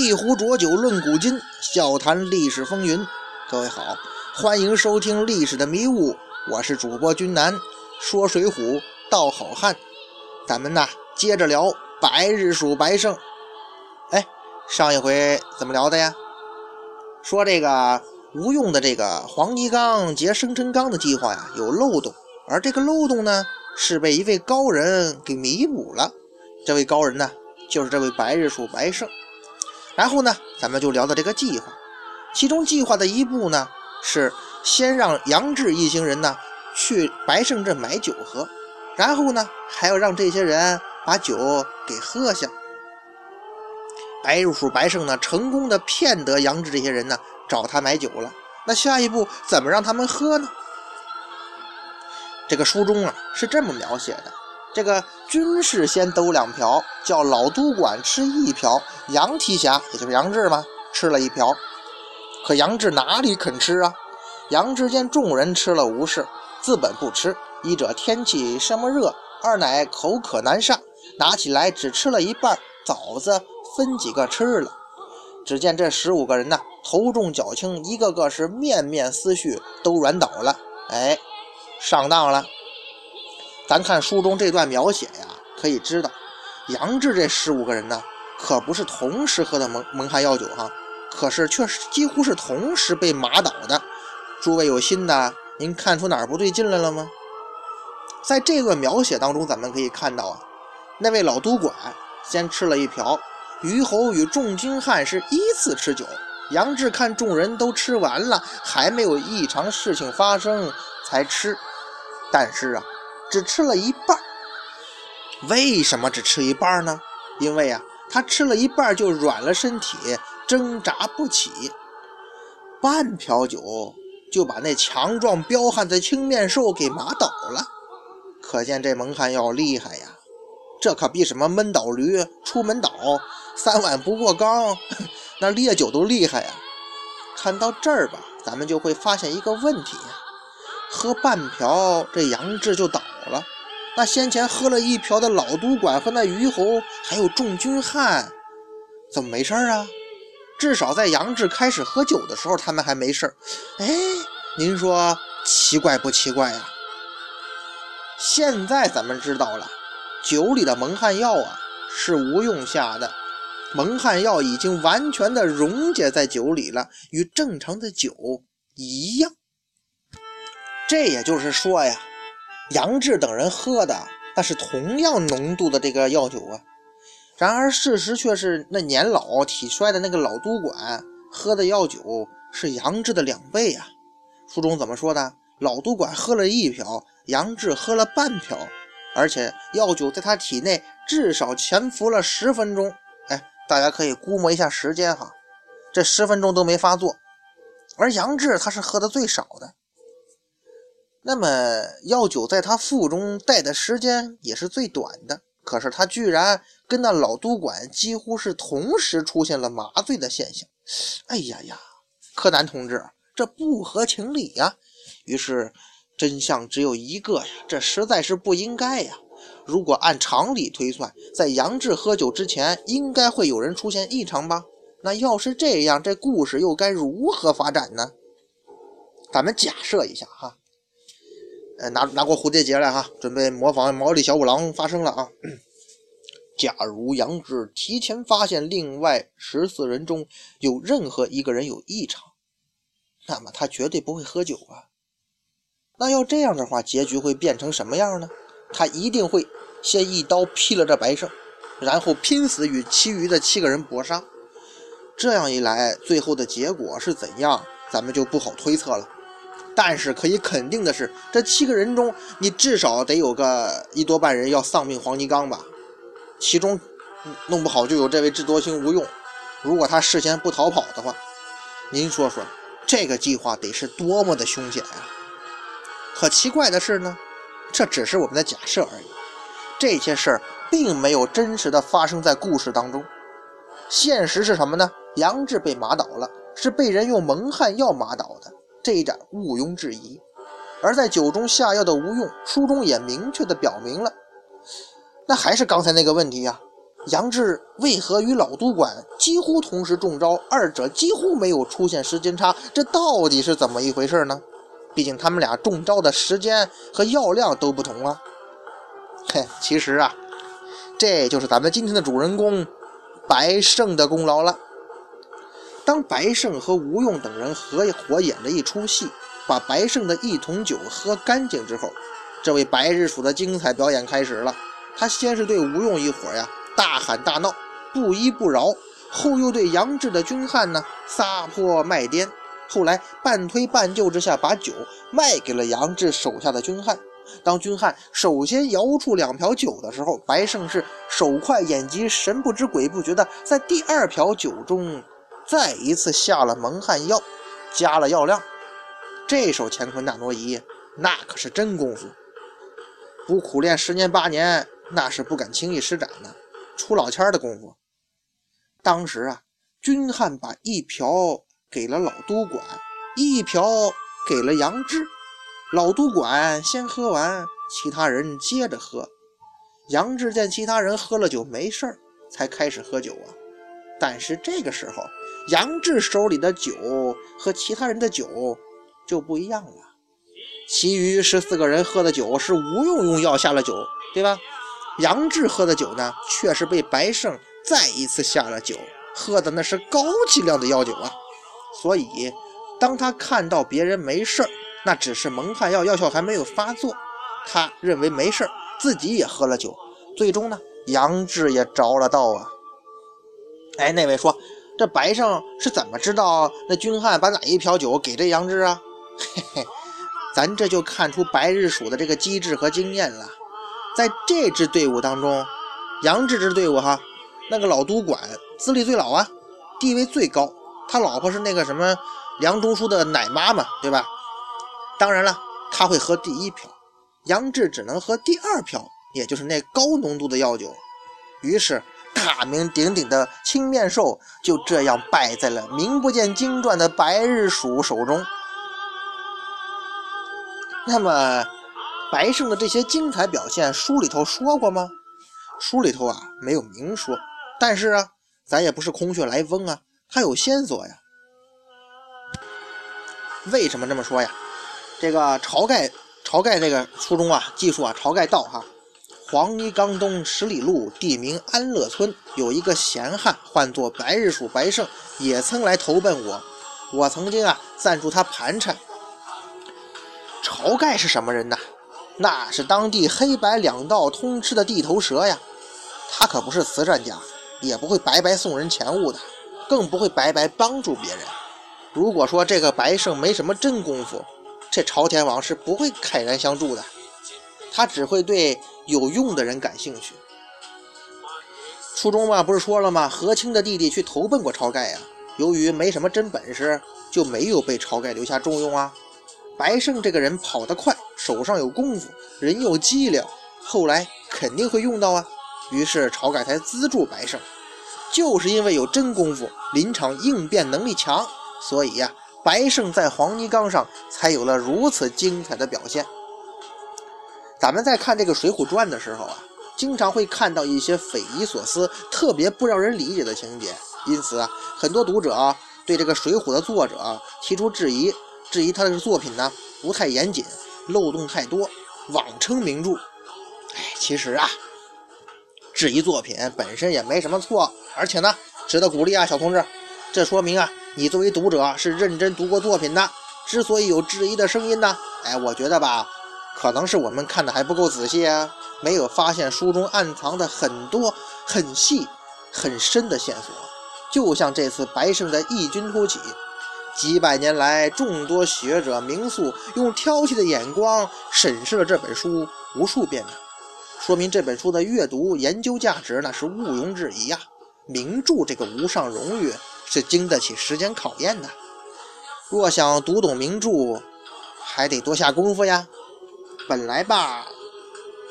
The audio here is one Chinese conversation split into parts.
一壶浊酒论古今，笑谈历史风云。各位好，欢迎收听《历史的迷雾》，我是主播君南，说水浒道好汉。咱们呢接着聊白日鼠白胜。哎，上一回怎么聊的呀？说这个吴用的这个黄泥冈劫生辰纲的计划呀有漏洞，而这个漏洞呢是被一位高人给弥补了。这位高人呢就是这位白日鼠白胜。然后呢，咱们就聊到这个计划，其中计划的一步呢，是先让杨志一行人呢去白胜镇买酒喝，然后呢，还要让这些人把酒给喝下。白日鼠白胜呢，成功的骗得杨志这些人呢找他买酒了。那下一步怎么让他们喝呢？这个书中啊是这么描写的。这个军士先兜两瓢，叫老督管吃一瓢。杨提辖，也就是杨志嘛，吃了一瓢。可杨志哪里肯吃啊？杨志见众人吃了无事，自本不吃。一者天气什么热，二乃口渴难上，拿起来只吃了一半，枣子分几个吃了。只见这十五个人呢，头重脚轻，一个个是面面思绪，都软倒了。哎，上当了。咱看书中这段描写呀，可以知道，杨志这十五个人呢，可不是同时喝的蒙蒙汗药酒哈，可是却是几乎是同时被麻倒的。诸位有心的，您看出哪儿不对劲来了吗？在这段描写当中，咱们可以看到啊，那位老督管先吃了一瓢，虞侯与众军汉是依次吃酒。杨志看众人都吃完了，还没有异常事情发生，才吃。但是啊。只吃了一半，为什么只吃一半呢？因为啊，他吃了一半就软了身体，挣扎不起。半瓢酒就把那强壮彪悍的青面兽给麻倒了，可见这蒙汗药厉害呀！这可比什么闷倒驴、出门倒、三碗不过冈，那烈酒都厉害呀！看到这儿吧，咱们就会发现一个问题。喝半瓢，这杨志就倒了。那先前喝了一瓢的老督管和那虞侯，还有众军汉，怎么没事啊？至少在杨志开始喝酒的时候，他们还没事哎，您说奇怪不奇怪呀？现在咱们知道了，酒里的蒙汗药啊，是吴用下的。蒙汗药已经完全的溶解在酒里了，与正常的酒一样。这也就是说呀，杨志等人喝的那是同样浓度的这个药酒啊。然而事实却是，那年老体衰的那个老督管喝的药酒是杨志的两倍啊。书中怎么说的？老督管喝了一瓢，杨志喝了半瓢，而且药酒在他体内至少潜伏了十分钟。哎，大家可以估摸一下时间哈，这十分钟都没发作。而杨志他是喝的最少的。那么药酒在他腹中待的时间也是最短的，可是他居然跟那老督管几乎是同时出现了麻醉的现象。哎呀呀，柯南同志，这不合情理呀！于是真相只有一个呀，这实在是不应该呀。如果按常理推算，在杨志喝酒之前，应该会有人出现异常吧？那要是这样，这故事又该如何发展呢？咱们假设一下哈。呃，拿拿过蝴蝶结来哈，准备模仿毛利小五郎发声了啊！假如杨志提前发现另外十四人中有任何一个人有异常，那么他绝对不会喝酒啊。那要这样的话，结局会变成什么样呢？他一定会先一刀劈了这白胜，然后拼死与其余的七个人搏杀。这样一来，最后的结果是怎样，咱们就不好推测了。但是可以肯定的是，这七个人中，你至少得有个一多半人要丧命黄泥冈吧？其中弄不好就有这位智多星吴用。如果他事先不逃跑的话，您说说，这个计划得是多么的凶险呀？可奇怪的是呢，这只是我们的假设而已。这些事儿并没有真实的发生在故事当中。现实是什么呢？杨志被麻倒了，是被人用蒙汗药麻倒的。这一点毋庸置疑，而在酒中下药的吴用，书中也明确的表明了。那还是刚才那个问题呀，杨志为何与老督管几乎同时中招，二者几乎没有出现时间差？这到底是怎么一回事呢？毕竟他们俩中招的时间和药量都不同啊。嘿，其实啊，这就是咱们今天的主人公白胜的功劳了。当白胜和吴用等人合伙演了一出戏，把白胜的一桶酒喝干净之后，这位白日鼠的精彩表演开始了。他先是对吴用一伙呀大喊大闹，不依不饶，后又对杨志的军汉呢撒泼卖颠，后来半推半就之下，把酒卖给了杨志手下的军汉。当军汉首先摇出两瓢酒的时候，白胜是手快眼疾、神不知鬼不觉的，在第二瓢酒中再一次下了蒙汗药，加了药量。这手乾坤大挪移，那可是真功夫，不苦练十年八年，那是不敢轻易施展的，出老千的功夫。当时啊，军汉把一瓢给了老督管，一瓢给了杨志。老督管先喝完，其他人接着喝。杨志见其他人喝了酒没事儿，才开始喝酒啊。但是这个时候，杨志手里的酒和其他人的酒就不一样了。其余十四个人喝的酒是吴用用药下了酒，对吧？杨志喝的酒呢，却是被白胜再一次下了酒，喝的那是高剂量的药酒啊。所以，当他看到别人没事儿，那只是蒙汗药药效还没有发作，他认为没事儿自己也喝了酒，最终呢，杨志也着了道啊。哎，那位说，这白胜是怎么知道那军汉把哪一瓢酒给这杨志啊？嘿嘿，咱这就看出白日鼠的这个机智和经验了。在这支队伍当中，杨志支队伍哈，那个老督管资历最老啊，地位最高，他老婆是那个什么梁中书的奶妈嘛，对吧？当然了，他会喝第一瓢，杨志只能喝第二瓢，也就是那高浓度的药酒。于是，大名鼎鼎的青面兽就这样败在了名不见经传的白日鼠手中。那么，白胜的这些精彩表现，书里头说过吗？书里头啊没有明说，但是啊，咱也不是空穴来风啊，他有线索呀。为什么这么说呀？这个晁盖，晁盖这个书中啊，记述啊，晁盖道哈，黄泥冈东十里路，地名安乐村，有一个闲汉，唤作白日鼠白胜，也曾来投奔我，我曾经啊赞助他盘缠。晁盖是什么人呢？那是当地黑白两道通吃的地头蛇呀，他可不是慈善家，也不会白白送人钱物的，更不会白白帮助别人。如果说这个白胜没什么真功夫，这朝天王是不会慨然相助的，他只会对有用的人感兴趣。初中嘛，不是说了吗？何清的弟弟去投奔过晁盖呀，由于没什么真本事，就没有被晁盖留下重用啊。白胜这个人跑得快，手上有功夫，人又机灵，后来肯定会用到啊。于是晁盖才资助白胜，就是因为有真功夫，临场应变能力强，所以呀。白胜在黄泥冈上才有了如此精彩的表现。咱们在看这个《水浒传》的时候啊，经常会看到一些匪夷所思、特别不让人理解的情节，因此啊，很多读者啊对这个《水浒》的作者提出质疑，质疑他的作品呢不太严谨，漏洞太多，妄称名著。哎，其实啊，质疑作品本身也没什么错，而且呢，值得鼓励啊，小同志，这说明啊。你作为读者是认真读过作品的，之所以有质疑的声音呢，哎，我觉得吧，可能是我们看的还不够仔细啊，没有发现书中暗藏的很多很细、很深的线索。就像这次白胜的异军突起，几百年来众多学者名宿用挑剔的眼光审视了这本书无数遍呢，说明这本书的阅读研究价值那是毋庸置疑呀。名著这个无上荣誉。是经得起时间考验的。若想读懂名著，还得多下功夫呀。本来吧，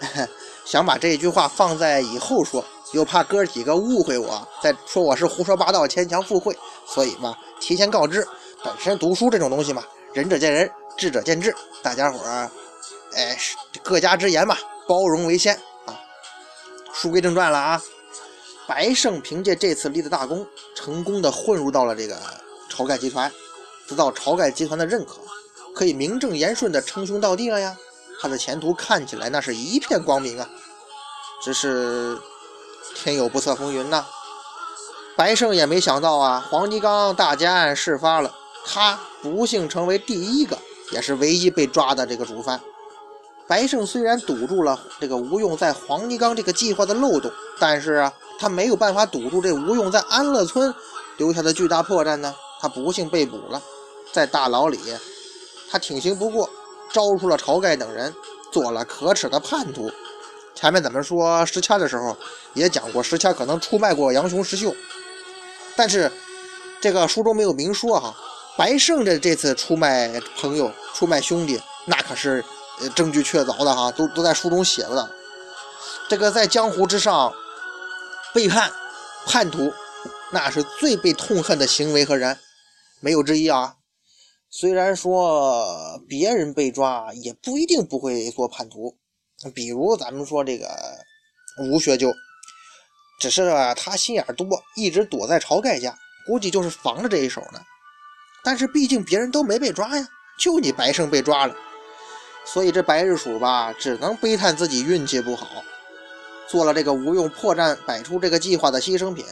想把这句话放在以后说，又怕哥几个误会我，再说我是胡说八道、牵强附会，所以嘛，提前告知。本身读书这种东西嘛，仁者见仁，智者见智，大家伙儿，哎，各家之言嘛，包容为先啊。书归正传了啊。白胜凭借这次立的大功，成功的混入到了这个晁盖集团，得到晁盖集团的认可，可以名正言顺的称兄道弟了呀。他的前途看起来那是一片光明啊。只是天有不测风云呐，白胜也没想到啊，黄泥冈大劫案事发了，他不幸成为第一个，也是唯一被抓的这个主犯。白胜虽然堵住了这个吴用在黄泥冈这个计划的漏洞，但是啊，他没有办法堵住这吴用在安乐村留下的巨大破绽呢。他不幸被捕了，在大牢里，他挺刑不过，招出了晁盖等人，做了可耻的叛徒。前面咱们说石谦的时候，也讲过石谦可能出卖过杨雄、石秀，但是这个书中没有明说哈。白胜的这次出卖朋友、出卖兄弟，那可是证据确凿的哈，都都在书中写了的。这个在江湖之上背叛、叛徒，那是最被痛恨的行为和人，没有之一啊。虽然说别人被抓，也不一定不会做叛徒。比如咱们说这个吴学究，只是他心眼多，一直躲在晁盖家，估计就是防着这一手呢。但是毕竟别人都没被抓呀，就你白胜被抓了，所以这白日鼠吧，只能悲叹自己运气不好，做了这个吴用破绽百出这个计划的牺牲品。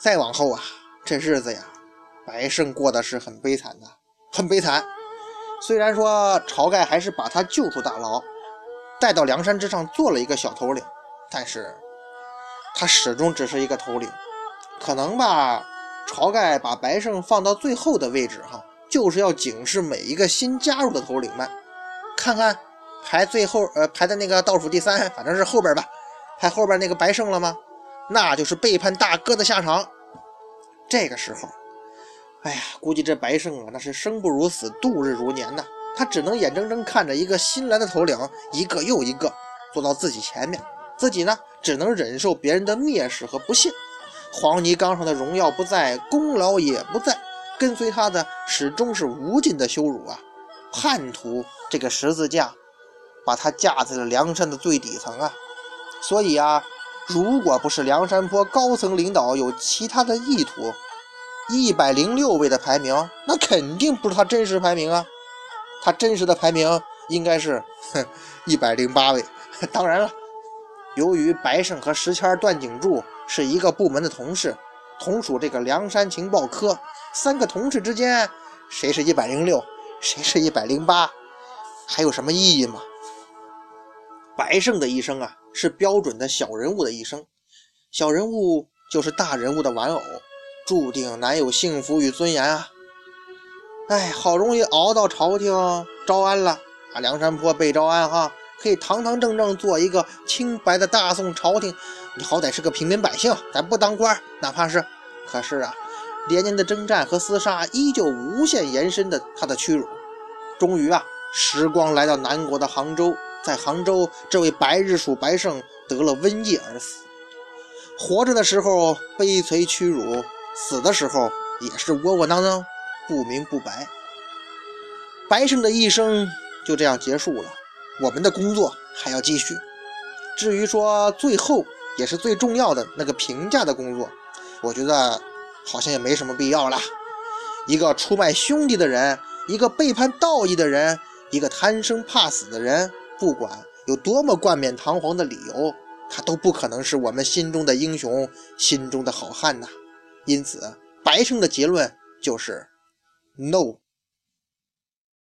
再往后啊，这日子呀，白胜过得是很悲惨的，很悲惨。虽然说晁盖还是把他救出大牢。带到梁山之上做了一个小头领，但是他始终只是一个头领。可能吧，晁盖把白胜放到最后的位置，哈，就是要警示每一个新加入的头领们，看看排最后，呃，排在那个倒数第三，反正是后边吧，排后边那个白胜了吗？那就是背叛大哥的下场。这个时候，哎呀，估计这白胜啊，那是生不如死，度日如年呐。他只能眼睁睁看着一个新来的头领一个又一个坐到自己前面，自己呢只能忍受别人的蔑视和不屑。黄泥冈上的荣耀不在，功劳也不在，跟随他的始终是无尽的羞辱啊！叛徒这个十字架，把他架在了梁山的最底层啊！所以啊，如果不是梁山泊高层领导有其他的意图，一百零六位的排名，那肯定不是他真实排名啊！他真实的排名应该是 一百零八位。当然了，由于白胜和石谦、段景柱是一个部门的同事，同属这个梁山情报科，三个同事之间，谁是一百零六，谁是一百零八，还有什么意义吗？白胜的一生啊，是标准的小人物的一生，小人物就是大人物的玩偶，注定难有幸福与尊严啊。哎，好容易熬到朝廷招安了啊！梁山泊被招安哈，可以堂堂正正做一个清白的大宋朝廷。你好歹是个平民百姓，咱不当官，哪怕是……可是啊，连年的征战和厮杀依旧无限延伸的他的屈辱。终于啊，时光来到南国的杭州，在杭州，这位白日鼠白胜得了瘟疫而死。活着的时候悲催屈辱，死的时候也是窝窝囊囊。不明不白，白胜的一生就这样结束了。我们的工作还要继续。至于说最后也是最重要的那个评价的工作，我觉得好像也没什么必要了。一个出卖兄弟的人，一个背叛道义的人，一个贪生怕死的人，不管有多么冠冕堂皇的理由，他都不可能是我们心中的英雄，心中的好汉呐。因此，白胜的结论就是。No